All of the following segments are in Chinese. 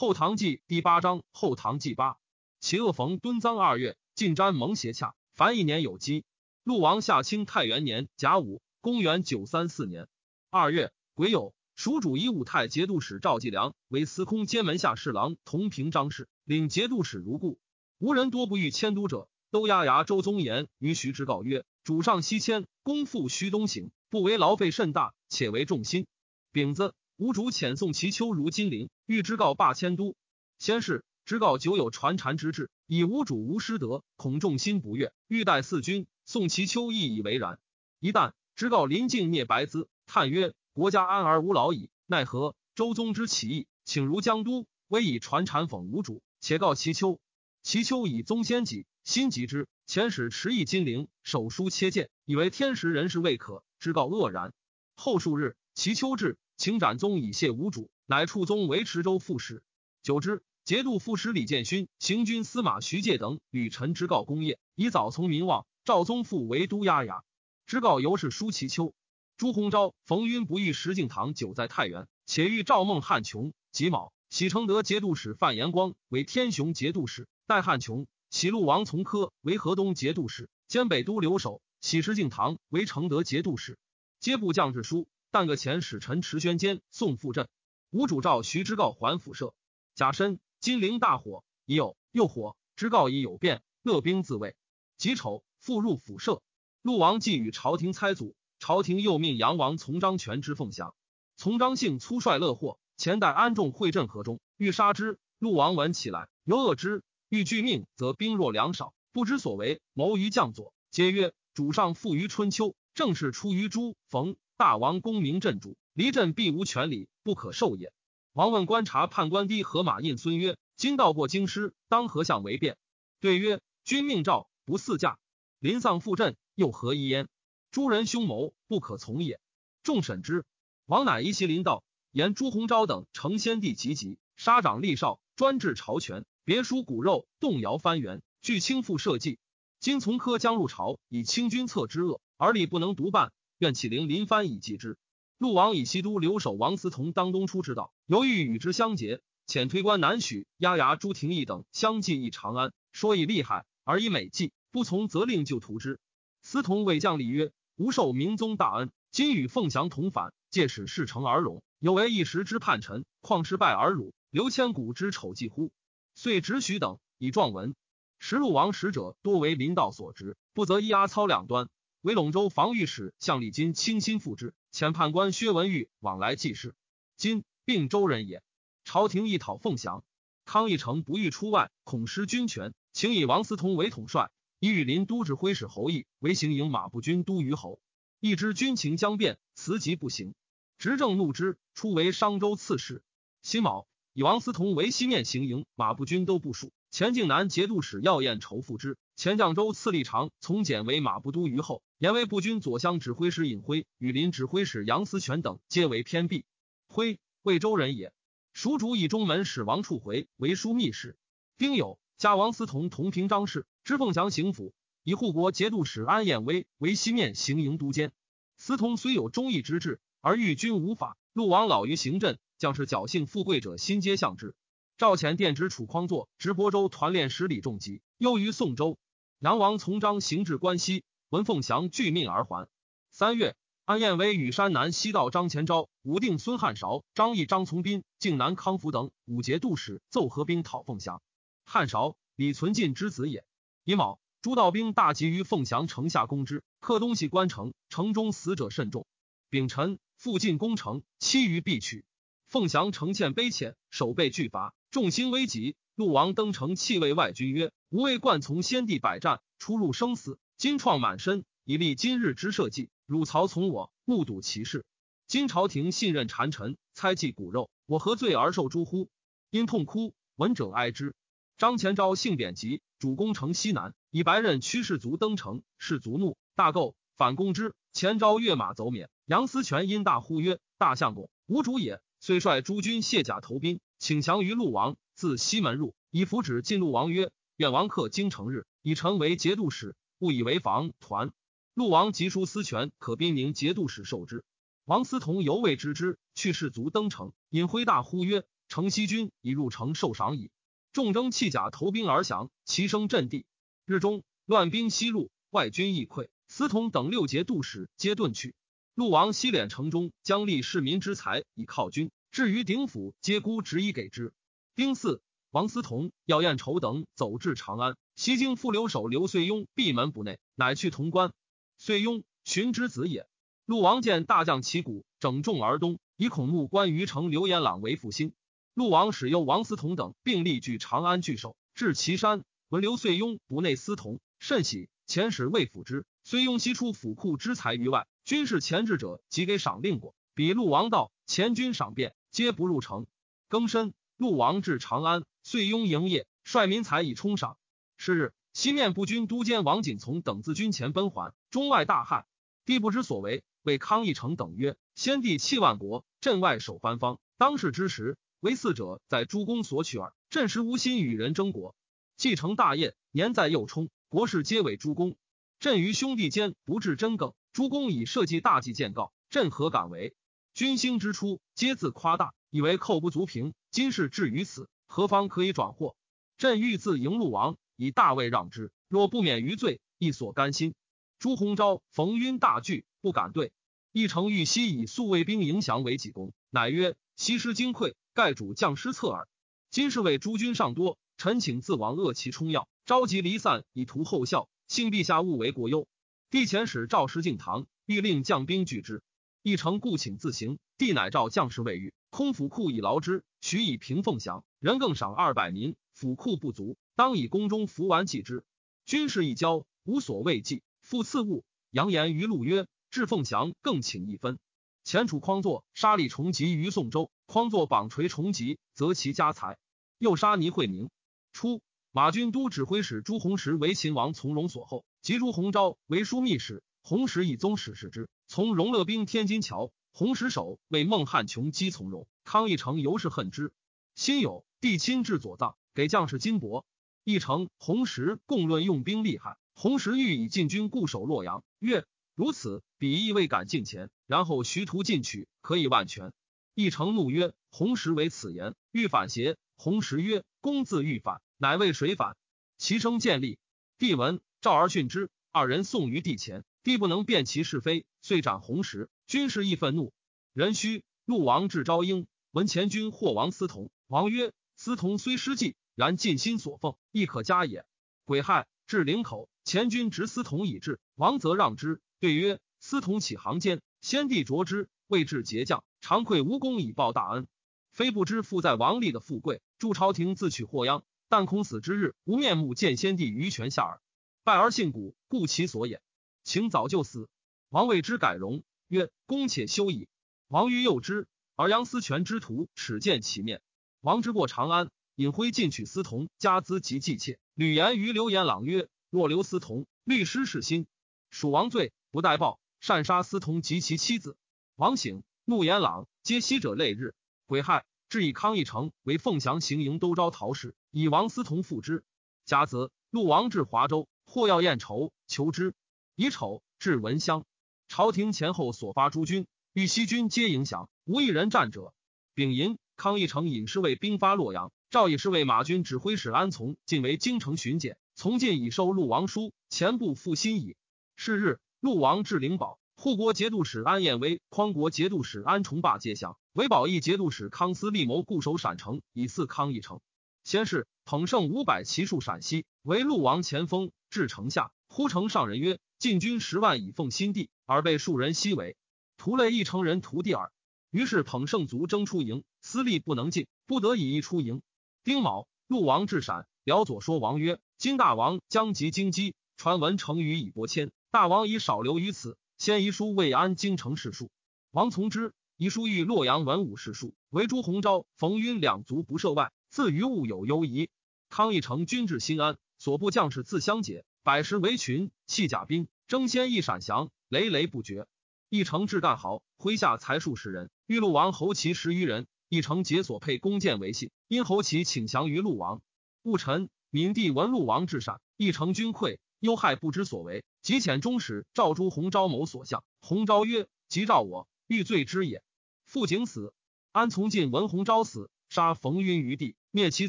后唐记第八章后唐记八，其恶逢敦赃二月，进瞻蒙邪洽，凡一年有基。陆王下清太元年甲午，公元九三四年二月癸酉，蜀主以武太节度使赵继良为司空监门下侍郎同平章事，领节度使如故。无人多不欲迁都者，都押牙周宗言于徐之告曰：“主上西迁，公复须东行，不为劳费甚大，且为重心。”丙子。吴主遣送齐丘如金陵，欲知告罢迁都。先是，知告久有传禅之志，以吴主无失德，恐众心不悦，欲待四军。宋齐丘亦以为然。一旦知告临境灭白兹，叹曰：“国家安而无劳矣，奈何？”周宗之起义，请如江都，微以传禅讽吴主，且告齐丘。齐丘以宗先己，心急之，遣使持意金陵，手书切谏，以为天时人事未可，知告愕然。后数日，齐丘至。请斩宗以谢无主，乃处宗为池州副使。久之，节度副使李建勋、行军司马徐介等屡陈之告功业，以早从民望。赵宗复为都押牙，知告由是舒其丘。朱鸿昭、冯晕不遇石敬瑭久在太原，且遇赵孟汉琼、己卯，喜承德节度使范延光为天雄节度使，代汉琼；喜陆王从科为河东节度使，兼北都留守；喜石敬瑭为承德节度使，皆部将至书。但个前使臣池宣坚送赴镇，吴主召徐之告还府舍。甲申，金陵大火，已有又火，之告已有变，乐兵自卫。己丑，复入府舍。陆王既与朝廷猜阻，朝廷又命杨王从张权之凤翔。从张姓粗率乐祸，前代安众会镇河中，欲杀之。陆王闻起来，犹恶之，欲拒命，则兵弱粮少，不知所为，谋于将佐，皆曰：主上富于春秋，正是出于朱冯。大王功名震主，离镇必无权礼，不可受也。王问观察判官低河马印孙曰：“今到过京师，当何相为变？”对曰：“君命诏不四驾，临丧赴镇，又何一焉？诸人凶谋，不可从也。”众审之，王乃一袭临道，言朱鸿昭等承先帝急急，杀长立少，专制朝权，别书骨肉，动摇藩原，据倾覆社稷。今从科将入朝，以清君侧之恶，而吏不能独办。愿启灵临藩以继之。陆王以西都留守王思同当东出之道，犹豫与之相结，遣推官南许、押牙朱廷义等相继诣长安，说以厉害而以美计，不从则令就屠之。司同谓将礼曰：“吾受明宗大恩，今与凤翔同反，借使事成而荣，有为一时之叛臣，况失败而辱，留千古之丑迹乎？”遂执许等以状文。时陆王使者多为临道所执，不择一阿操两端。为陇州防御使向李金倾心复之，遣判官薛文玉往来记事。今并州人也。朝廷亦讨凤翔，康义成不欲出外，恐失军权，请以王思同为统帅，以羽林都指挥使侯毅为行营马步军都虞侯。一知军情将变，辞疾不行。执政怒之，初为商州刺史。辛卯，以王思同为西面行营马步军都部署。前靖南节度使耀彦仇附之。前绛州次立长从简为马步都虞候。延为步军左厢指挥使尹辉、羽林指挥使杨思权等，皆为偏僻。辉，魏州人也。蜀主以中门使王处回为枢密使。丁酉，加王思同同平章事，知凤翔行府。以护国节度使安彦威为西面行营都监。思同虽有忠义之志，而遇君无法。陆王老于行阵，将士侥幸富贵者，心皆向之。赵潜殿直楚匡作直播州团练使李仲吉，忧于宋州。杨王从章行至关西。闻凤翔拒命而还。三月，安彦威与山南西道张前昭、武定孙汉韶、张毅、张从斌、靖南康福等五节度使奏合兵讨凤翔。汉韶，李存进之子也。乙卯，诸道兵大集于凤翔城下攻之，克东西关城，城中死者甚众。丙辰，复进攻城，期余必取。凤翔城陷卑浅，守备俱乏，众心危急。陆王登城，弃卫外军曰：“吾为惯从先帝百战，出入生死。”金创满身，以立今日之社稷。汝曹从我，目睹其事。今朝廷信任谗臣，猜忌骨肉，我何罪而受诛乎？因痛哭，闻者哀之。张前昭性贬急，主攻城西南，以白刃驱士卒登城，士卒怒，大构反攻之。前昭跃马走免。杨思权因大呼曰：“大相公，吾主也！”遂率诸军卸甲投兵，请降于陆王。自西门入，以符旨进陆王曰：“愿王克京城日，以城为节度使。”不以为防团，陆王急书司权，可兵宁节度使受之。王思同犹未知之，去士卒登城，引挥大呼曰：“城西军已入城受赏矣。众征弃甲投兵而降，齐声震地。日中，乱兵西入，外军亦溃。司统等六节度使皆遁去。陆王西敛城中，将立市民之财以犒军。至于鼎府，皆孤执以给之。丁巳，王思同、姚彦筹等走至长安，西京副留守刘遂庸闭门不内，乃去潼关。遂庸，荀之子也。陆王见大将旗鼓，整众而东，以恐怒关于城刘延朗为复兴。陆王使诱王思同等并力据长安据守，至岐山，闻刘遂庸不内司同，甚喜，遣使未辅之。遂庸悉出府库之财于外，军事前置者即给赏令过。比陆王道，前军赏变，皆不入城。庚申，陆王至长安，遂拥营业，率民财以充赏。是日，西面部军都监王景从等自军前奔还，中外大骇，帝不知所为，谓康义成等曰：“先帝弃万国，镇外守藩方，当世之时，为四者在诸公所取耳。朕实无心与人争国，继承大业，年在幼冲，国事皆委诸公。朕于兄弟间不至真梗，诸公以社稷大计见告，朕何敢为？军兴之初，皆自夸大。”以为寇不足平，今事至于此，何方可以转祸？朕欲自迎陆王，以大位让之。若不免于罪，亦所甘心。朱鸿昭、逢晕大惧，不敢对。一城欲西以宿卫兵迎降为己功，乃曰：西师精溃，盖主将失策耳。今是为诸军尚多，臣请自王扼其冲要，召集离散，以图后效。幸陛下勿为过忧。帝遣使赵师敬堂，欲令将兵拒之。一城故请自行，帝乃召将士未遇。空府库以劳之，许以平凤翔。人更赏二百民。府库不足，当以宫中服完祭之。军事一交，无所畏忌。复赐物，扬言于陆曰：“至凤翔，更请一分。”前楚匡作杀李重吉于宋州，匡作绑锤重吉，择其家财。又杀倪惠明。初，马军都指挥使朱弘时为秦王从容所后，及朱鸿昭为枢密使，弘时以宗室视之。从容乐兵天津桥。红石守为孟汉琼击从容，康义成尤是恨之。辛酉，帝亲至左藏，给将士金帛。义成、红石共论用兵厉害。红石欲以进军固守洛阳，曰：“如此，彼亦未敢进前。然后徐图进取，可以万全。”义成怒曰：“红石为此言，欲反邪？”红石曰：“公自欲反，乃为谁反？”其声建立。帝闻，召而训之。二人送于帝前，帝不能辨其是非，遂斩红石。军士亦愤怒。壬戌，陆王至昭英，闻前军获王思同。王曰：“思同虽失计，然尽心所奉，亦可嘉也。”癸亥，至陵口，前军执思同以至，王则让之。对曰：“思同起行间，先帝着之，未至节将，常愧无功以报大恩。非不知父在王立的富贵，助朝廷自取祸殃。但恐死之日，无面目见先帝于泉下耳。拜而信古，故其所也。请早就死。”王谓之改容。曰：“公且休矣。”王于诱之，而杨思权之徒耻见其面。王之过长安，引挥进取司同家资及祭妾。吕言于刘延朗曰：“若留司同，律师是心。蜀王罪不待报，擅杀司同及其妻子。”王醒，怒延朗，皆息者泪日。癸亥，至以康义成为凤翔行营都招陶使，以王思同复之。甲子，陆王至华州，或要宴酬求之。乙丑，至文乡。朝廷前后所发诸军，豫西军皆迎降，无一人战者。丙寅，康义成引侍卫兵发洛阳，赵以侍卫马军指挥使安从进为京城巡检，从进已收陆王书，前部复新矣。是日，陆王至灵宝，护国节度使安彦威、匡国节度使安重霸皆降，为保义节度使康思立谋固守陕城，以祀康义成。先是，捧胜五百骑戍陕西，为陆王前锋。至城下，呼城上人曰：“晋军十万以奉新地。”而被数人西围，屠累一城人屠地耳。于是捧圣卒争出营，私力不能进，不得已一出营。丁卯，陆王至陕，辽左说王曰：“今大王将及京畿，传闻成于以伯迁，大王已少留于此。先遗书未安京城事数。”王从之。遗书欲洛阳文武士数，为朱鸿昭、冯晕两族不涉外，自于物有忧疑。康义成军至新安，所部将士自相解，百十为群，弃甲兵，争先一闪降。累累不绝，一城至干豪，麾下才数十人。玉鹿王侯其十余人，一城解所配弓箭为信，因侯其请降于鹿王。戊辰，闵帝闻鹿王至善，一城军溃，忧害不知所为，即遣中使赵诸洪昭谋所向。洪昭曰：“即召我，欲罪之也。”傅景死，安从进闻洪昭死，杀冯晕于地，灭其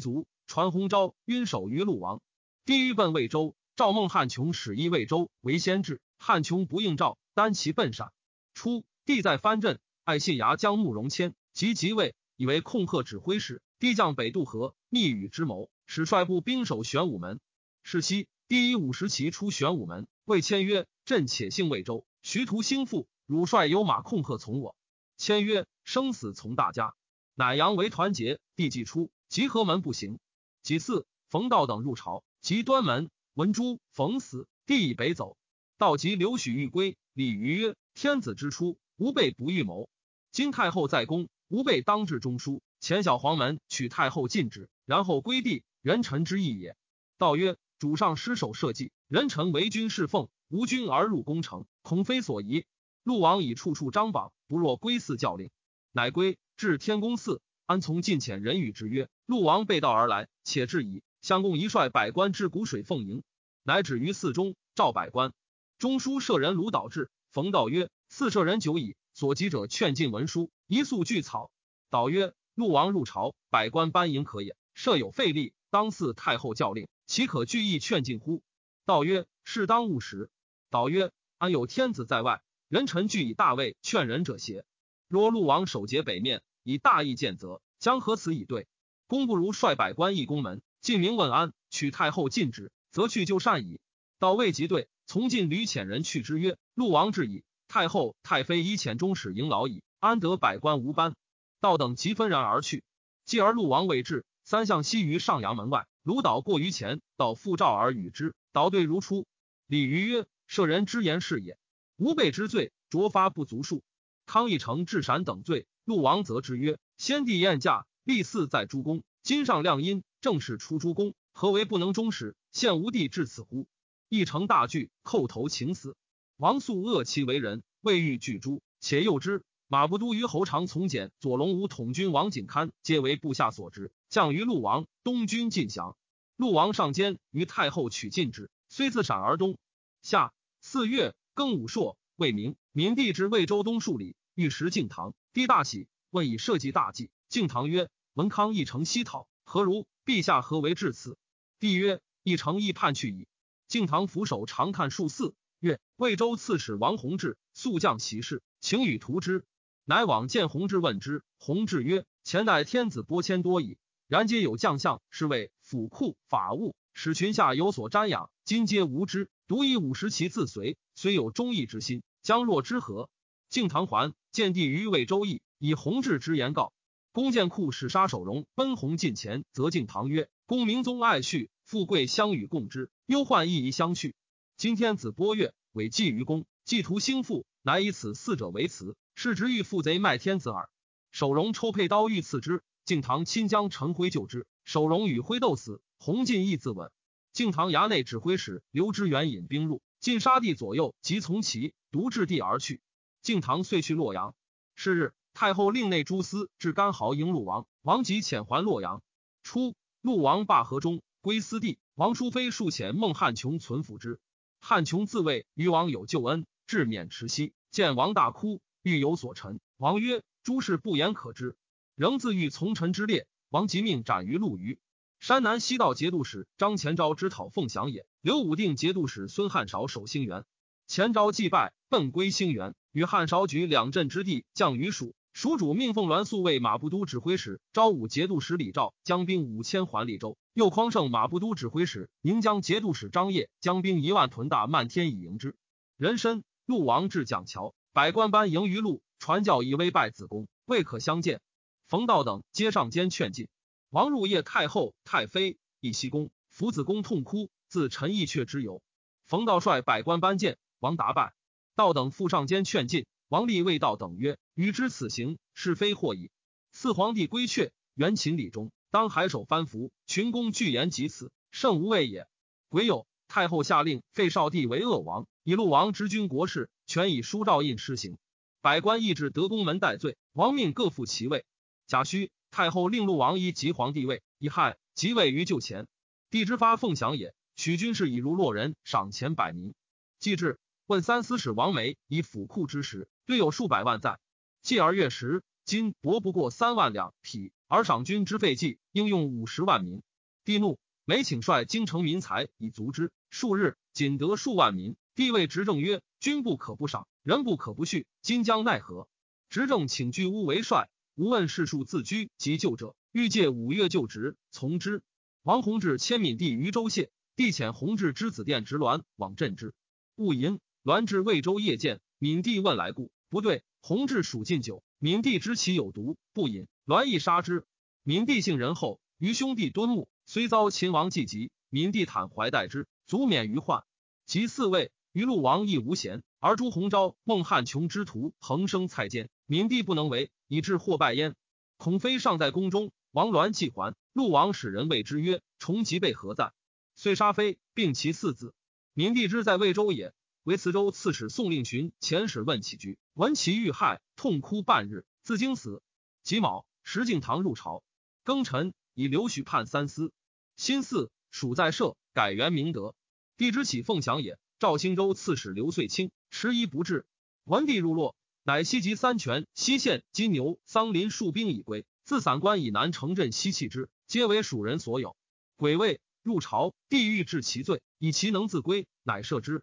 族。传洪昭晕守于鹿王。帝欲奔魏州，赵孟汉琼使依魏州为先制，汉琼不应召，单骑奔陕。初，帝在藩镇，爱信牙将慕容谦及即位，以为控贺指挥使。帝将北渡河，密与之谋，使率部兵守玄武门。是夕，帝以五十骑出玄武门，谓谦曰：“朕且幸魏州，徐图兴复，汝率有马控贺从我。”谦曰：“生死从大家。”乃阳为团结。帝既出，集合门不行。己巳，冯道等入朝，及端门，闻诸冯死，帝以北走。道及刘许欲归，李于曰：“天子之初，吾辈不预谋。今太后在宫，吾辈当至中书，前小黄门取太后禁止，然后归地，人臣之意也。”道曰：“主上失守社稷，人臣为君侍奉，无君而入宫城，恐非所宜。陆王以处处张榜，不若归寺教令，乃归至天宫寺。”安从近遣人与之曰：“陆王背道而来，且至矣。相公一率百官至古水奉迎，乃止于寺中，召百官。中书舍人卢导至，冯道曰：‘赐舍人久矣，所及者劝进文书，一速具草。’导曰：‘陆王入朝，百官班迎可也。设有废立，当祀太后教令，岂可具意劝进乎？’道曰：‘是当务实。’导曰：‘安有天子在外，人臣俱以大位劝人者邪？若陆王守节北面。’以大义见责，将何此以对？公不如率百官诣宫门，进明问安，取太后进止，则去就善矣。到未及对，从进吕遣人去之曰：“陆王至矣，太后、太妃以遣中使迎劳矣，安得百官无班？”道等即纷然而去。继而陆王未至，三相西于上阳门外，卢导过于前，道复召而与之，导对如初。李于曰：“舍人之言是也，吾辈之罪，卓发不足数。康义成至陕等罪。”陆王则之曰：“先帝宴驾，立嗣在诸公。今上亮阴，正是出诸公，何为不能终始？现吾弟至此乎？”一成大惧，叩头请死。王肃恶其为人，未欲拒诛，且诱之。马不都于侯长从简、左龙武统军王景堪，皆为部下所执，降于陆王。东军尽降。陆王上监于太后取禁之，虽自陕而东。夏四月庚午朔，未明，民帝至魏州东数里，欲食敬堂。帝大喜，问以社稷大计。敬堂曰：“文康一城西讨，何如？陛下何为至此？”帝曰：“一城亦叛去矣。”敬堂俯首长叹数四，曰：“魏州刺史王弘志速将其事，请与图之。”乃往见弘志，问之。弘志曰：“前代天子拨迁多矣，然皆有将相，是谓府库法务，使群下有所瞻仰。今皆无知，独以五十骑自随，虽有忠义之心，将若之何？”敬堂还。见帝于魏周易，以弘治之言告。弓箭库使杀守荣奔弘近前，则敬堂曰：“公明宗爱婿，富贵相与共之，忧患亦宜相续。今天子波月，委祭于公，祭图兴复，乃以此四者为辞，是直欲负贼卖天子耳。”守荣抽佩刀欲刺之，敬堂亲将陈辉救之。守荣与辉斗死，弘进亦自刎。敬堂衙内指挥使刘知远引兵入，尽杀帝左右，即从其独至地而去。敬堂遂去洛阳。是日，太后令内诸司至干豪迎陆王，王即遣还洛阳。初，陆王罢河中，归私地。王淑妃数遣孟汉琼存抚之。汉琼自谓于王有救恩，至免池西，见王大哭，欲有所陈。王曰：“诸事不言可知。”仍自欲从臣之列。王即命斩于陆虞。山南西道节度使张前昭之讨凤翔也。刘武定节度使孙汉韶守兴元。前昭祭拜，奔归兴元。与汉韶举两镇之地，降于蜀。蜀主命凤鸾素为马步都指挥使，昭武节度使李肇将兵五千还利州。又匡胜马步都指挥使宁江节度使张掖将兵一万屯大漫天以迎之。人参陆王至蒋桥，百官班迎于路，传教以威拜子公，未可相见。冯道等皆上间劝进。王入夜，太后、太妃以西宫，福子公痛哭，自陈义阙之由。冯道率百官班见王达拜。道等复上间劝进，王立谓道等曰：“与之此行，是非或矣。四皇帝归阙，元秦礼中，当海守藩服，群公具言及此，甚无畏也。癸酉，太后下令废少帝为鄂王，以陆王之君国事，全以书诏印施行。百官议至德宫门待罪，王命各复其位。甲戌，太后令陆王依即皇帝位，以亥即位于就前。帝之发凤翔也，许军士以如洛人，赏钱百民。既至。问三司使王梅以府库之时，略有数百万在。继而月食，今帛不过三万两匹，而赏军之费计，应用五十万民。帝怒，每请率京城民财以足之。数日，仅得数万民。帝谓执政曰：“君不可不赏，人不可不恤。今将奈何？”执政请居乌为帅，无问世庶自居及救者，欲借五月就职，从之。王弘志迁闽地于州谢，帝遣弘志之子殿直鸾往镇之。戊寅，栾至魏州夜见闽帝问来故，不对。弘志属禁酒。闵帝知其有毒，不饮，栾亦杀之。闵帝性仁厚，于兄弟敦睦，虽遭秦王忌疾，闵帝坦怀待之，足免于患。及嗣位，于陆王亦无贤，而朱鸿昭、孟汉琼之徒横生蔡间，闵帝不能为，以致祸败焉。孔飞尚在宫中，王鸾既还，陆王使人谓之曰：“重吉备何在？”遂杀飞，并其四子。闵帝之在魏州也。为磁州刺史宋令询遣使问起居，闻其遇害，痛哭半日，自惊死。己卯，石敬瑭入朝，庚辰，以刘许判三司。辛巳，属在社，改元明德。帝之起凤翔也。赵兴州刺史刘遂清迟疑不至，文帝入洛，乃西及三泉、西县、金牛、桑林戍兵已归，自散关以南城镇西弃之，皆为蜀人所有。癸未，入朝，帝欲治其罪，以其能自归，乃赦之。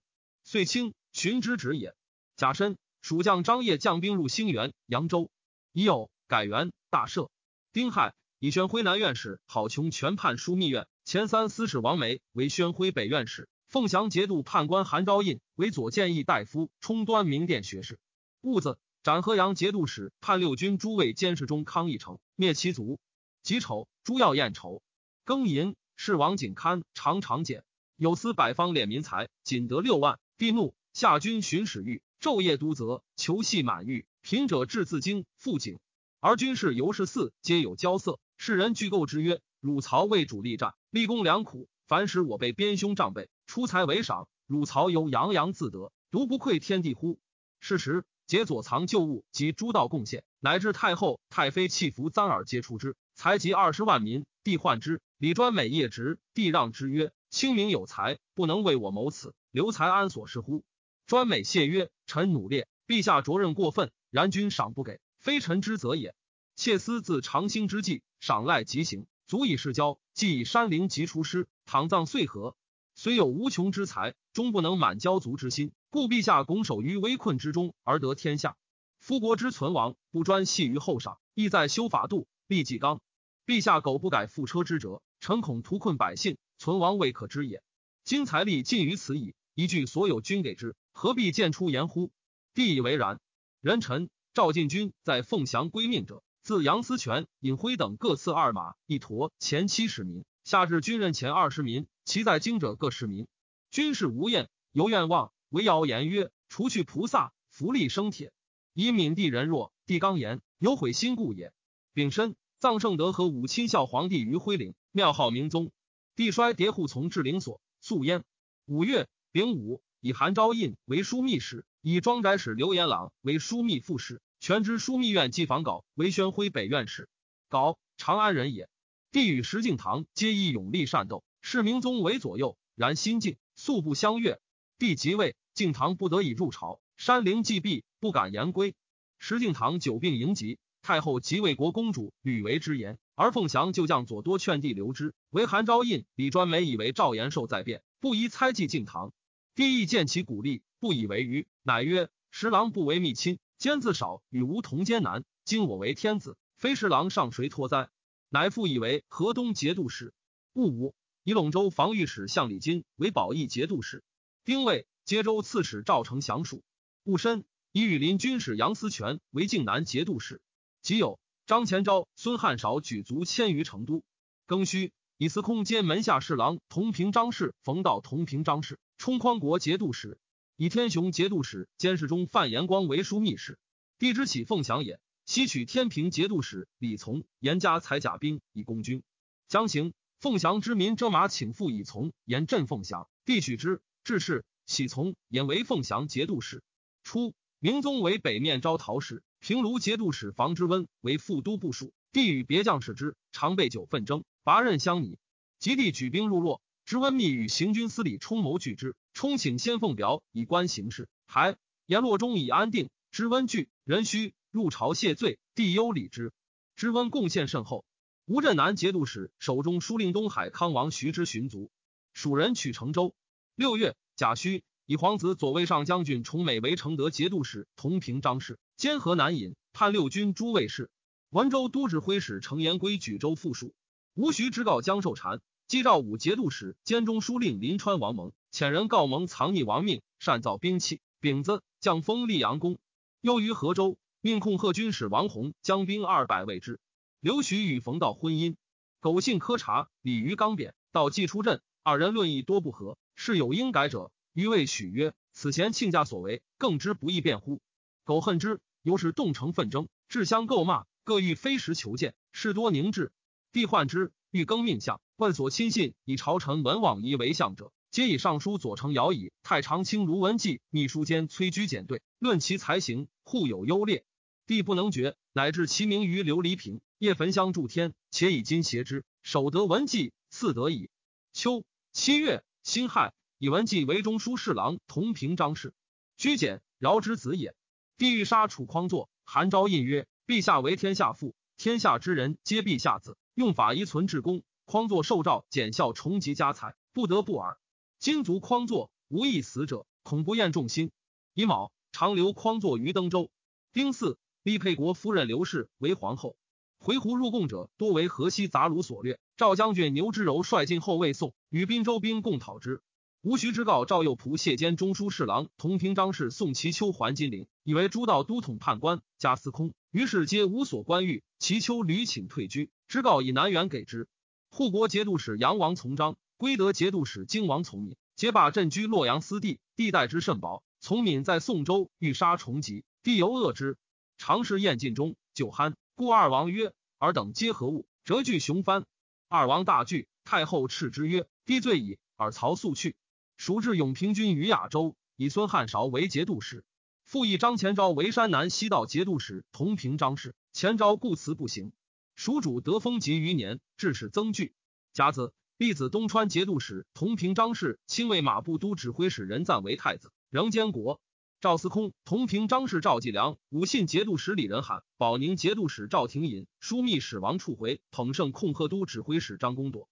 遂清寻之职也。甲申，蜀将张掖将兵入兴元、扬州，已有改元大赦。丁亥，以宣徽南院使郝琼全判枢密院前三司使王梅为宣徽北院使，凤翔节度判官韩昭胤为左谏议大夫，充端明殿学士。戊子，斩河阳节度使判六军诸卫监视中康义成，灭其族。己丑，朱耀宴仇。庚寅，是王景堪常常减，有司百方敛民财，仅得六万。帝怒，下军巡使狱，昼夜督责，囚系满狱。贫者至自京，复警。而军士尤氏四皆有骄色。世人具构之曰：“汝曹为主力战，立功良苦。凡使我辈边兄长辈出财为赏，汝曹犹洋洋自得，独不愧天地乎？”是时，解左藏旧物及诸道贡献，乃至太后、太妃弃服簪耳，皆出之，才及二十万民。帝患之，李专美业直，帝让之曰：“清明有才，不能为我谋此。”刘才安所是乎？专美谢曰：“臣努烈，陛下着任过分，然君赏不给，非臣之责也。妾思自长兴之际，赏赖即行，足以世交。既以山陵及出师，躺葬遂何？虽有无穷之才，终不能满骄族之心。故陛下拱手于危困之中，而得天下。夫国之存亡，不专系于后赏，意在修法度，立纪纲。陛下苟不改覆车之辙，臣恐图困百姓，存亡未可知也。今财力尽于此矣。”一句所有君给之，何必见出言乎？帝以为然。人臣赵进军在凤翔归命者，自杨思权、尹辉等各赐二马一驼，前七十民，下至军任前二十民。其在京者各十民。军士无厌，犹愿望。惟谣言曰：除去菩萨，福利生铁。以闽地人弱，帝刚言，有悔心故也。丙申，葬圣德和武亲孝皇帝于徽陵，庙号明宗。帝衰叠户从至灵所，肃焉。五月。丙午，以韩昭胤为枢密使，以庄宅使刘延朗为枢密副使，全知枢密院记访稿为宣徽北院使。稿长安人也。帝与石敬瑭皆以勇力善斗，视明宗为左右，然心境素不相悦。帝即位，敬瑭不得已入朝，山陵既闭，不敢言归。石敬瑭久病迎疾，太后即魏国公主屡为之言，而凤翔就将左多劝帝留之。为韩昭胤、李专美以为赵延寿在变，不宜猜忌敬瑭。帝亦见其鼓励，不以为愚，乃曰：“十郎不为密亲，奸字少，与吾同艰难。今我为天子，非十郎上谁托哉？”乃复以为河东节度使。戊午，以陇州防御使向礼金为保义节度使。丁未，接州刺史赵成降属。戊申，以羽林军使杨思权为靖南节度使。己酉，张前昭、孙汉少举族迁于成都。庚戌，以司空兼门下侍郎同平章事冯道同平章事。充匡国节度使，以天雄节度使监视中范延光为枢密使。帝之起凤翔也，西取天平节度使李从严加采甲兵以攻军。将行，凤翔之民征马请赴以从严镇凤翔，帝许之。致仕，喜从严为凤翔节度使。初，明宗为北面招讨使，平卢节度使房之温为副都部署。帝与别将使之，常备酒奋争，拔刃相拟。及帝举兵入洛。知温密与行军司礼充谋拒之，充请先奉表以观形势。还言洛中已安定。知温惧，人须，入朝谢罪，帝忧礼之。知温贡献甚厚。吴镇南节度使手中书令东海康王徐之寻族，蜀人取成州。六月，贾诩以皇子左卫上将军崇美为承德节度使，同平张氏，兼河南尹，判六军诸卫士。文州都指挥使程延归举州附属。吴徐之告江寿禅，击赵武节度使兼中书令临川王蒙，遣人告蒙藏匿亡命，擅造兵器，丙子降封溧阳公。又于河州命控贺军使王弘将兵二百卫之。刘许与冯道婚姻，苟信科察，李于刚贬，道既出阵，二人论议多不合，是有应改者。余谓许曰：“此前亲家所为，更之不易辩乎？”苟恨之，由是动成纷争，至相构骂，各欲飞石求见，事多凝滞。帝患之，欲更命相，问所亲信以朝臣文往仪为相者，皆以尚书左丞姚以、太常卿卢文纪、秘书监崔居简对，论其才行，互有优劣。帝不能决，乃至其名于琉璃瓶。叶焚香祝天，且以金挟之，守得文纪，赐得矣。秋七月，辛亥，以文纪为中书侍郎，同平章事。居简尧之子也。帝欲杀楚匡作，韩昭印曰：“陛下为天下父，天下之人皆陛下子，用法遗存至公。匡作受诏，减效重集家财，不得不尔。今卒匡作，无一死者，恐不厌众心。乙卯，长留匡作于登州。丁巳，立沛国夫人刘氏为皇后。回鹘入贡者，多为河西杂虏所掠。赵将军牛之柔率进后卫宋，与滨州兵共讨之。吴徐之告赵右仆谢兼中书侍郎同平章事宋其丘还金陵，以为诸道都统判官加司空，于是皆无所官欲。其丘屡请退居，之告以南辕给之。护国节度使杨王从章，归德节度使荆王从敏，皆罢镇居洛阳私地，地待之甚薄。从敏在宋州欲杀重疾，帝犹恶之。常侍宴尽中，酒酣。故二王曰：“尔等皆何物？”折据雄藩。二王大惧。太后斥之曰：“帝罪矣！”尔曹速去。蜀至永平君于亚州，以孙汉韶为节度使，复以张前昭为山南西道节度使，同平章事。前昭故辞不行。蜀主得封及余年，致使增惧。甲子，立子东川节度使，同平章事，亲卫马步都指挥使任赞为太子，仍监国。赵司空、同平张氏、赵继良、武信节度使李仁罕、保宁节度使赵廷隐、枢密使王处回、捧圣控贺都指挥使张公铎、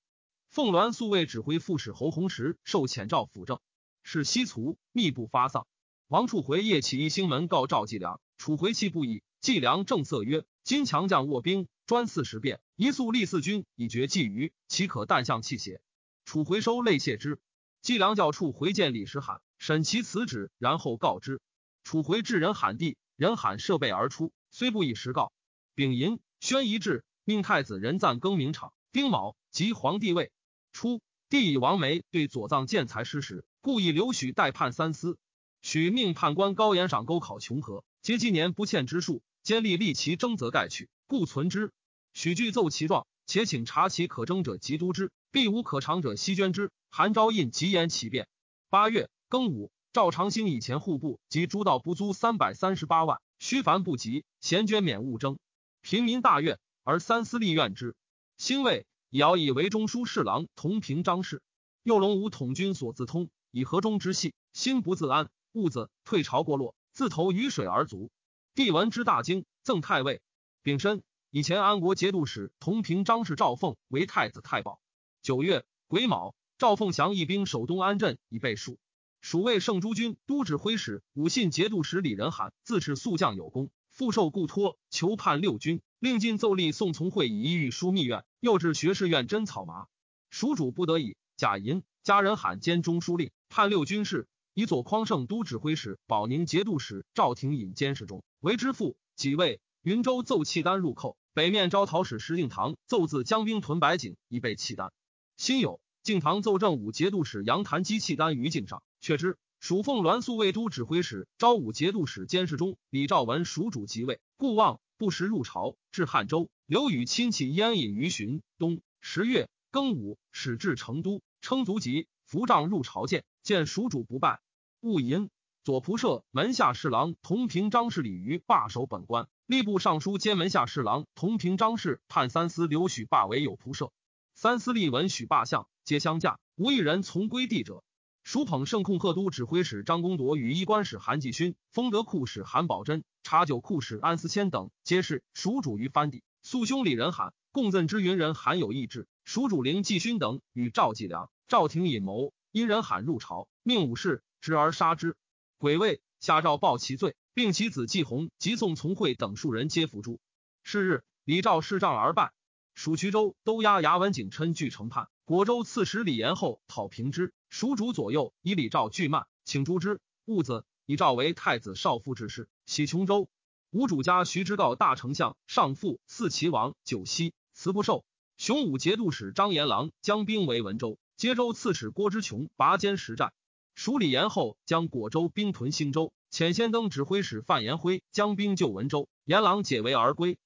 凤鸾宿卫指挥副使侯弘时受遣赵辅政，是西卒密不发丧。王处回夜起一星门告赵继良，楚回气不已。继良正色曰：“今强将卧兵专四十变，一速立四军以绝觊觎，岂可淡向气邪？”楚回收泪谢之。季良教处回见李时罕。审其辞旨，然后告之。楚回至人罕地，人罕设备而出，虽不以实告。丙寅，宣仪志，命太子仁赞更名场。丁卯，即皇帝位。初，帝以王梅对左藏建才失时，故意留许代判三司。许命判官高延赏沟考穷河，皆纪年不欠之数，兼利立其征则盖取，故存之。许具奏其状，且请察其可征者即督之，必无可偿者悉捐之。韩昭印即言其变。八月。庚午，赵长兴以前户部及诸道不租三百三十八万，虚凡不及，贤捐免勿征。平民大悦，而三司立怨之。兴魏，尧以为中书侍郎，同平章事。右龙武统军所自通，以河中之系，心不自安，兀子退朝过落，自投于水而卒。帝闻之大惊，赠太尉。丙申，以前安国节度使同平章事赵凤为太子太保。九月癸卯，赵凤降义兵守东安镇，以备蜀。蜀魏圣诸军都指挥使武信节度使李仁罕自恃速将有功，复受故托，求叛六军，令进奏立宋从会以一御书密院，又至学士院真草麻。蜀主不得已，贾银家人罕兼中书令，判六军事，以左匡圣都指挥使保宁节度使赵廷隐监视中，为之父。几位云州奏契丹入寇，北面招讨使石敬瑭奏自将兵屯白井，以备契丹。辛酉，敬瑭奏正武节度使杨谭击契丹于境上。却知蜀凤栾素卫都指挥使昭武节度使监视中李兆文蜀主即位，故望不时入朝。至汉州，刘宇亲戚燕隐于旬东。十月庚午，始至成都，称足疾，扶杖入朝见，见蜀主不拜。勿迎，左仆射门下侍郎同平张氏李于罢守本官，吏部尚书兼门下侍郎同平张氏判三司刘许罢为有仆射。三司吏闻许罢相，皆相驾，无一人从归地者。蜀捧圣控贺都指挥使张公铎与衣冠使韩继勋、丰德库使韩宝珍、茶酒库使安思谦等，皆是蜀主于藩邸。肃兄李仁罕共赠之云人罕有异志。蜀主灵继勋等与赵继良、赵廷隐谋，因仁罕入朝，命武士执而杀之。癸未，下诏报其罪，并其子季弘及宋从会等数人皆伏诛。是日，李赵视杖而败。蜀衢州都押牙文景琛据城叛，果州刺史李延后讨平之。蜀主左右以李赵拒慢，请诛之。戊子，以赵为太子少傅之事，喜琼州。吴主家徐之告大丞相、上父四齐王九锡，辞不受。雄武节度使张延郎将兵为文州，接州刺史郭之琼拔坚实战。蜀李延后将果州兵屯兴州，遣先登指挥使范延辉将兵救文州，延郎解围而归。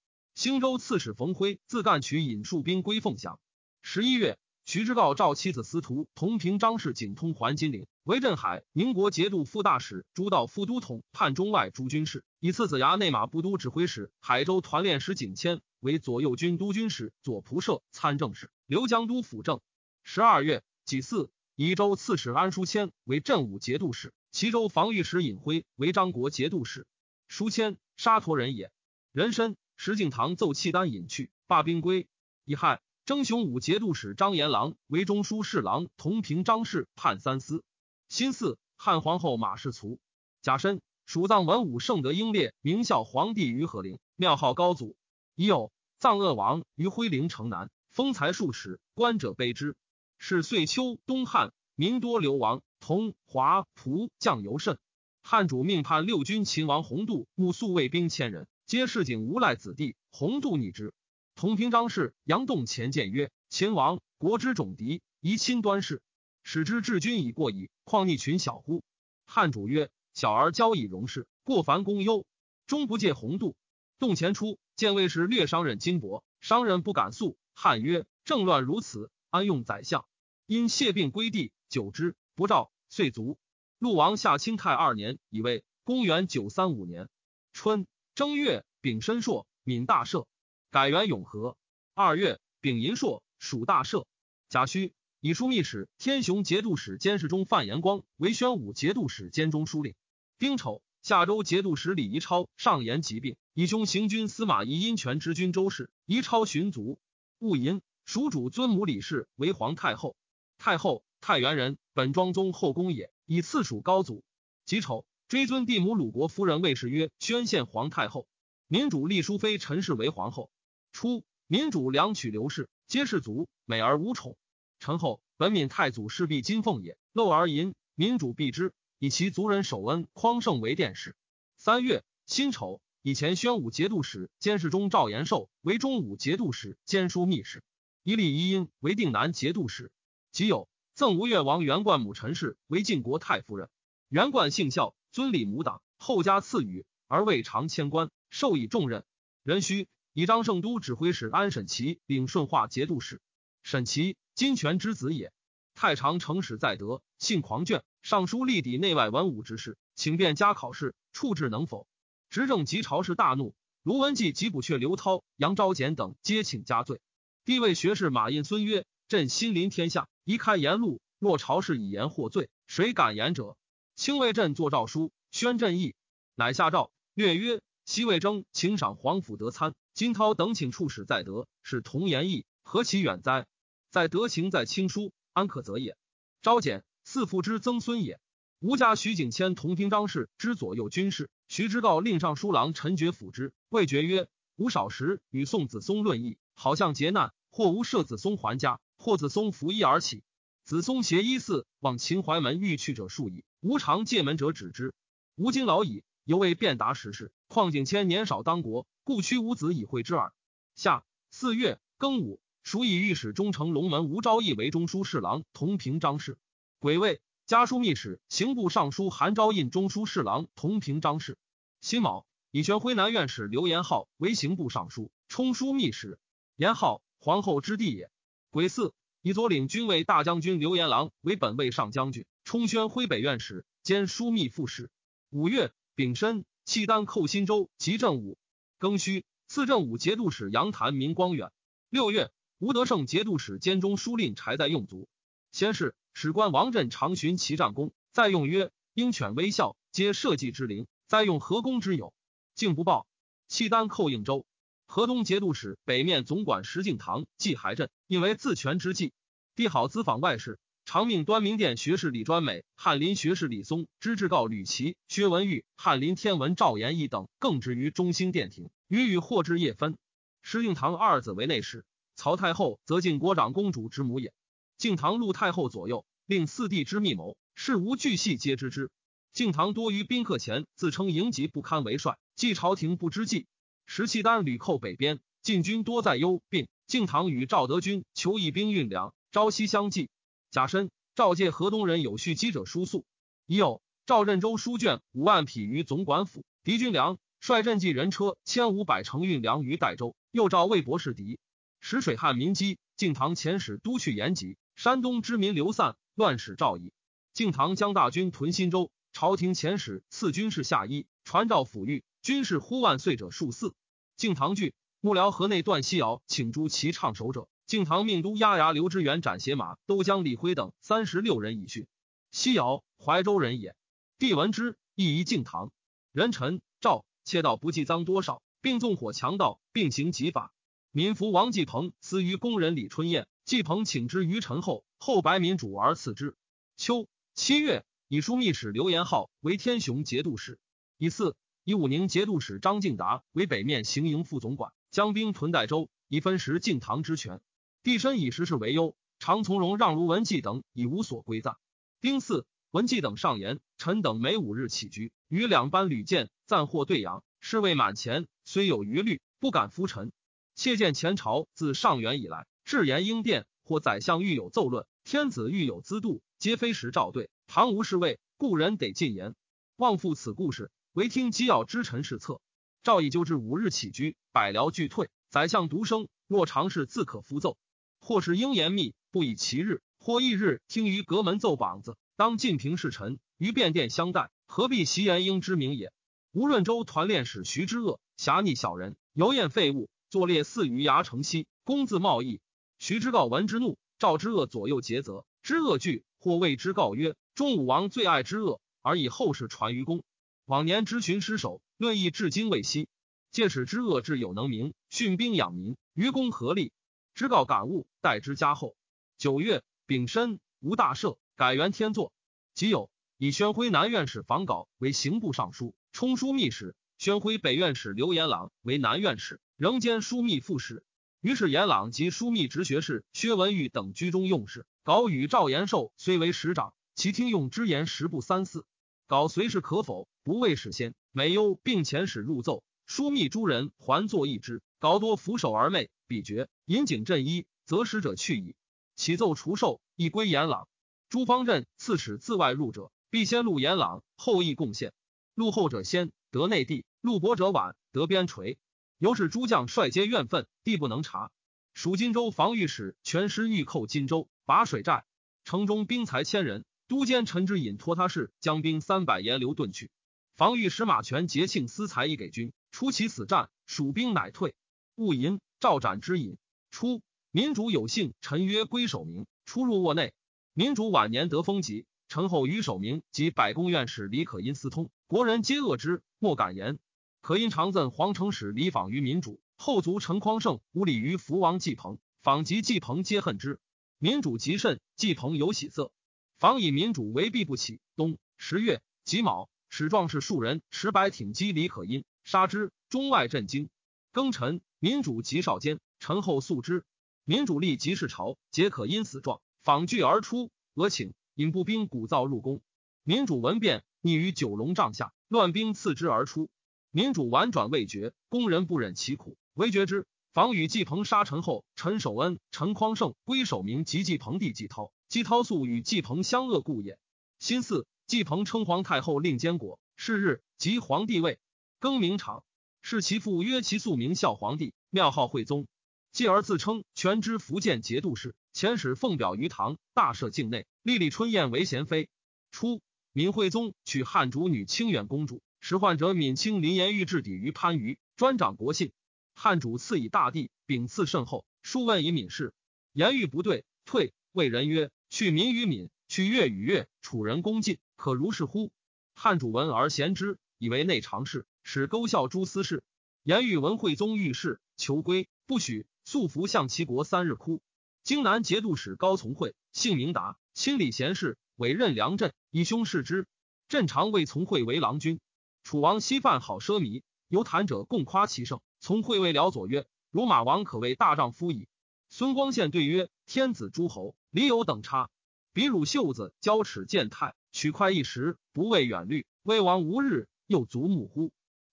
兴州刺史冯辉自干取引戍兵归凤翔。十一月，徐之告召妻子司徒同平张氏景通还金陵，为镇海宁国节度副大使、诸道副都统、判中外诸军事，以次子牙内马步都指挥使、海州团练使景谦为左右军都军使、左仆射、参政事，留江都辅政。十二月己巳，宜州刺史安书谦为镇武节度使，齐州防御使尹辉为张国节度使。书谦，沙陀人也，人参。石敬瑭奏契丹隐去，罢兵归。乙亥，征雄武节度使张延郎为中书侍郎，同平张氏判三司。辛巳，汉皇后马氏卒。甲申，蜀藏文武圣德英烈明孝皇帝于和陵，庙号高祖。已有藏鄂王于徽陵城南，封才数尺，观者卑之。是岁秋东汉，民多流亡，同华蒲将尤甚。汉主命判六军秦王洪度募宿卫兵千人。皆市井无赖子弟，洪度逆之。同平张氏杨栋前谏曰：“秦王国之种敌，宜亲端氏，使之治军已过矣，况逆群小乎？”汉主曰：“小儿交以容事，过凡公忧，终不借洪度。”动前出，见魏时略商人金帛，商人不敢诉。汉曰：“政乱如此，安用宰相？”因谢病归地，久之不召，遂卒。陆王下清泰二年，以为公元九三五年春。正月，丙申朔，闽大赦，改元永和。二月，丙寅朔，属大赦。甲戌，以枢密使、天雄节度使监视中范延光为宣武节度使兼中书令。丁丑，夏州节度使李宜超上言疾病，以兄行军司马懿因权知军周氏。宜超寻卒。戊寅，蜀主尊母李氏为皇太后。太后，太原人，本庄宗后宫也，以次属高祖。己丑。追尊帝母鲁国夫人魏氏曰宣献皇太后，民主立淑妃陈氏为皇后。初，民主两娶刘氏，皆氏族，美而无宠。陈后本闽太祖侍婢金凤也，陋而淫，民主避之，以其族人守恩匡盛为殿使。三月辛丑，以前宣武节度使监视中赵延寿为中武节度使兼枢密使，以李宜因为定南节度使。即有赠吴越王元冠母陈氏为晋国太夫人。元冠姓孝。尊礼母党，后加赐予，而未尝迁官，授以重任。壬戌，以张圣都指挥使安审琦领顺化节度使。审琦，金泉之子也。太常承使在德，性狂倦，上书立抵内外文武之事，请便加考试，处置能否？执政及朝士大怒。卢文纪及补阙刘涛、杨昭简等皆请加罪。帝谓学士马印孙曰：“朕心临天下，宜开言路。若朝士以言获罪，谁敢言者？”清魏镇作诏书，宣朕意，乃下诏略曰：西魏征请赏皇甫德参、金涛等，请处使在德，是同言义，何其远哉？在德情在清书，安可则也？昭简四父之曾孙也。吴家徐景谦同平章事之左右军事，徐之告令尚书郎陈觉辅之。魏觉曰：吴少时与宋子松论议，好像劫难，或无赦子松还家，或子松服衣而起。子松携衣四往秦淮门欲去者数矣。无常借门者止之。吾今老矣，犹未便达时事。况景谦年少当国，故屈吾子以会之耳。下四月庚午，属以御史中丞龙门吴昭义为中书侍郎，同平章事。癸未，家书密使刑部尚书韩昭印中书侍郎，同平章事。辛卯，以玄辉南院使刘延浩为刑部尚书，充书密使。延浩，皇后之弟也。癸巳，以左领军卫大将军刘延郎为本卫上将军。充宣徽北院使兼枢密副使。五月丙申，契丹寇新州及正武。庚戌，赐正武节度使杨谭明光远。六月，吴德胜节度使兼中书令柴在用卒。先是，史官王振常寻其战功，再用曰：“鹰犬微笑，皆社稷之灵。”再用河公之友，竟不报。契丹寇应州，河东节度使北面总管石敬瑭继海镇，因为自权之计，帝好咨访外事，常命端明殿学士李专美、翰林学士李松知制告吕琦、薛文玉、翰林天文赵延义等，更置于中兴殿庭，予以获至夜分。石敬瑭二子为内侍，曹太后则晋国长公主之母也。敬瑭陆太后左右，令四弟之密谋，事无巨细皆知之。敬瑭多于宾客前自称营疾不堪为帅，即朝廷不知计。石契丹屡寇北边，晋军多在幽并。敬瑭与赵德军求以兵运粮，朝夕相继。甲申，赵借河东人有蓄积者书宿，已有赵任州书卷五万匹于总管府，敌军粮率镇骑人车千五百乘运粮于代州。又召魏博士敌石水汉民饥，敬唐遣使都去延吉，山东之民流散，乱使赵矣。敬唐将大军屯新州。朝廷遣使赐军士下衣，传诏抚谕，军士呼万岁者数四。敬瑭惧，幕僚河内段西尧请诸其唱首者。敬瑭命都押牙刘知远斩邪马，都将李辉等三十六人以训。西尧怀州人也。帝闻之，亦疑敬瑭。人臣赵窃盗不计赃多少，并纵火强盗，并行极法。民服王继鹏私于工人李春燕，继鹏请之于陈后，后白民主而赐之。秋七月。以枢密使刘延浩为天雄节度使，以四以武宁节度使张敬达为北面行营副总管，将兵屯代州，以分食敬瑭之权。帝身以时事为忧，常从容让卢文纪等以无所归赞。丁巳，文纪等上言：臣等每五日起居，与两班屡见，暂获对阳，侍卫满前，虽有余虑，不敢敷陈。切见前朝自上元以来，至言应殿，或宰相欲有奏论，天子欲有资度，皆非时召对。唐无侍卫，故人得进言。望复此故事，唯听机要之臣是策。赵以就至五日起居，百僚俱退，宰相独生。若常事，自可夫奏。或是应言密，不以其日；或翌日听于阁门奏榜子，当晋平侍臣于便殿相待，何必袭言应之名也？吴润州团练使徐之恶，侠逆小人，游宴废物，作列似于牙城西，公自贸易。徐之告闻之怒，赵之恶左右结责，之恶惧，或谓之告曰。中武王最爱之恶，而以后世传于公。往年之巡失守，论议至今未息。借使之恶至有能明，训兵养民，于公合力。知告感悟，待之加厚。九月丙申，无大赦，改元天作。即有以宣徽南院使房稿为刑部尚书，充枢密使；宣徽北院使刘延朗为南院使，仍兼枢密副使。于是延朗及枢密直学士薛文玉等居中用事。稿与赵延寿虽为使长。其听用之言十不三思，稿随是可否，不谓使先。美忧并遣使入奏，枢密诸人还作一之。稿多俯首而媚，比绝引颈振衣，则使者去矣。启奏除授，亦归严朗。诸方镇刺史自外入者，必先录严朗，后议贡献。录后者先得内地，录薄者晚得边陲。由是诸将率皆怨愤，地不能察。蜀荆州防御使全师欲寇荆州，拔水寨，城中兵才千人。都监陈之隐托他事，将兵三百沿流遁去。防御使马权节庆私财以给军，出其死战，蜀兵乃退。戊寅，赵斩之隐。初，民主有幸，臣曰归守明，出入卧内。民主晚年得封疾，臣后于守明及百公院使李可因私通，国人皆恶之，莫敢言。可因常赠皇城使李访于民主，后族陈匡胜无礼于福王季鹏，访及季鹏皆恨之。民主极甚，季鹏有喜色。访以民主为避不起。冬十月己卯，使壮士数人持白挺击李可因，杀之，中外震惊。庚辰，民主及少监陈后素之。民主立即是朝，皆可因死状，访惧而出，俄请引步兵鼓噪入宫。民主闻变，匿于九龙帐下，乱兵刺之而出。民主婉转未决，宫人不忍其苦，唯决之。防与季鹏杀陈后，陈守恩、陈匡胜归守明及季鹏弟季涛。季涛素与季鹏相恶故也。辛巳，季鹏称皇太后令监国，是日即皇帝位。更名长，是其父曰其素名孝皇帝，庙号惠宗。继而自称全知福建节度使，遣使奉表于唐，大赦境内，立立春燕为贤妃。初，闵惠宗娶汉主女清远公主，使患者闵清林言欲置抵于番禺，专掌国信。汉主赐以大帝，秉赐甚厚。书问以闵氏，言语不对，退。谓人曰。去民于闵，去月与月，楚人恭进，可如是乎？汉主闻而贤之，以为内常事，使勾效诸司事。言欲文惠宗遇事，求归，不许。素服向齐国三日哭。荆南节度使高从诲，姓明达，亲理贤士，委任梁镇，以兄视之。镇常谓从诲为郎君。楚王稀饭好奢靡，有谈者共夸其盛。从诲谓辽左曰：“如马王可谓大丈夫矣。”孙光宪对曰：“天子诸侯，礼有等差。比汝袖子，交齿见态，取快一时，不畏远虑。威王无日，又足目乎？”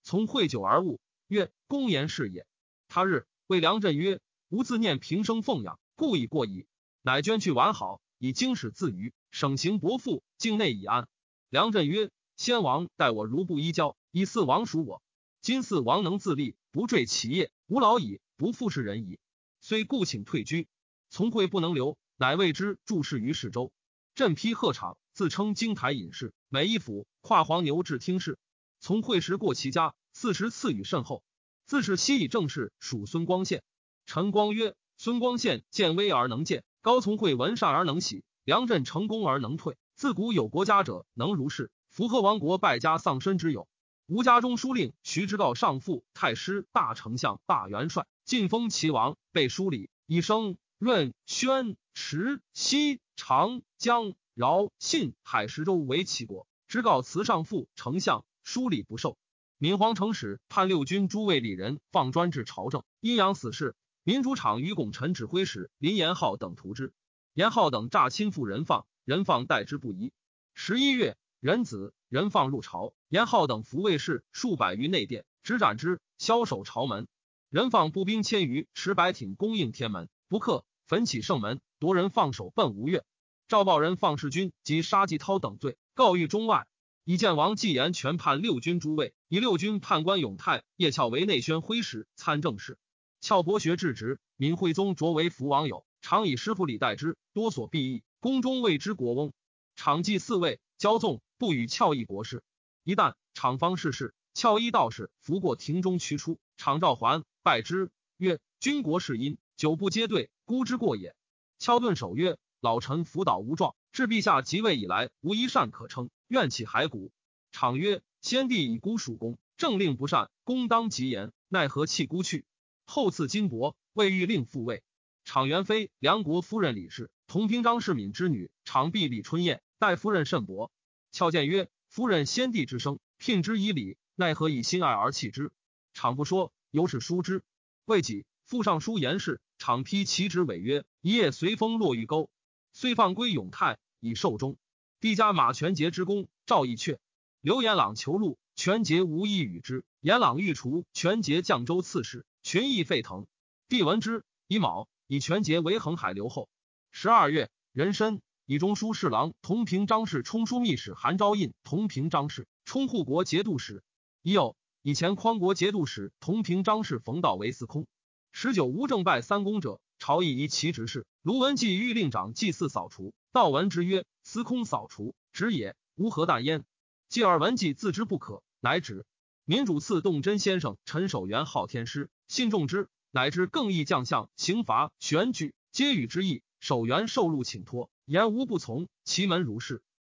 从会久而悟，曰：“公言是也。”他日谓梁镇曰：“吾自念平生奉养，故已过矣。”乃捐去完好，以经史自娱，省行伯父，境内以安。梁镇曰：“先王待我如不依交，以四王属我。今四王能自立，不坠其业，吾老矣，不复是人矣。”虽故请退居，从会不能留，乃谓之注事于市州。镇批鹤场，自称京台隐士，每一府跨黄牛至听事。从会时过其家，四时赐予甚厚。自是昔以正事属孙光宪。陈光曰：“孙光宪见威而能见，高从诲闻善而能喜，梁振成功而能退。自古有国家者，能如是。符合亡国败家丧身之有。吴家中书令徐之道上父太师大丞相大元帅。”晋封齐王，被书礼，以升润宣池西长江饶信海十州为齐国。知告辞上父丞相，书礼不受。闵皇城使判六军诸卫里人放专制朝政，阴阳死事。民主场与拱辰指挥使林延浩等图之，延浩等诈亲附人放，人放待之不疑。十一月，仁子人放入朝，延浩等服卫士数百余内殿，执斩之，枭首朝门。人放步兵千余，持白挺攻应天门，不克，焚起圣门，夺人放手奔吴越。赵报人放世军及杀季涛等罪，告谕中外。以建王纪言全判六军诸位，以六军判官永泰、叶翘为内宣徽使、参政事。翘博学至职，闵惠宗擢为福王友，常以师傅礼待之，多所裨益。宫中谓之国翁。场记四位，骄纵不与翘议国事。一旦场方逝世，翘一道士拂过庭中驱出，场召还。拜之曰：“军国事因，久不接对，孤之过也。”敲顿首曰：“老臣辅导无状，至陛下即位以来，无一善可称，愿起骸骨。”场曰：“先帝以孤属公，政令不善，公当极言，奈何弃孤去？”后赐金帛，未欲令复位。场元妃梁国夫人李氏，同平章世敏之女，长婢李春燕，待夫人甚薄。翘见曰：“夫人先帝之生，聘之以礼，奈何以心爱而弃之？”场不说。由是书之，未几，复上书言事，场批其职违约，一夜随风落玉沟，遂放归永泰，以寿终。帝家马全节之功，赵义阙。刘延朗求禄，全节无一与之。延朗欲除全节绛州刺史，群议沸腾。帝闻之，以卯，以全节为恒海留后。十二月，壬申，以中书侍郎同平章事充枢密使韩昭胤同平章事充护国节度使。已有。以前匡国节度使同平章事冯道为司空。十九无正拜三公者，朝议宜其职事。卢文纪欲令长祭祀扫除，道闻之曰：“司空扫除，职也，无何大焉。”继而文己自知不可，乃止。民主赐洞真先生陈守元好天师，信众之，乃至更议将相、刑罚、选举，皆与之意。守元受禄请托，言无不从，其门如是。